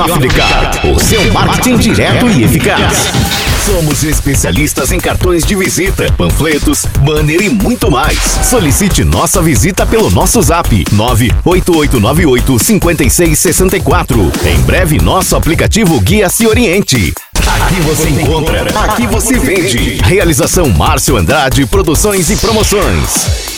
Africa, o seu marketing direto e eficaz. Somos especialistas em cartões de visita, panfletos, banner e muito mais. Solicite nossa visita pelo nosso zap 98898 5664. Em breve, nosso aplicativo Guia Se Oriente. Aqui você encontra, aqui você vende. Realização Márcio Andrade Produções e Promoções.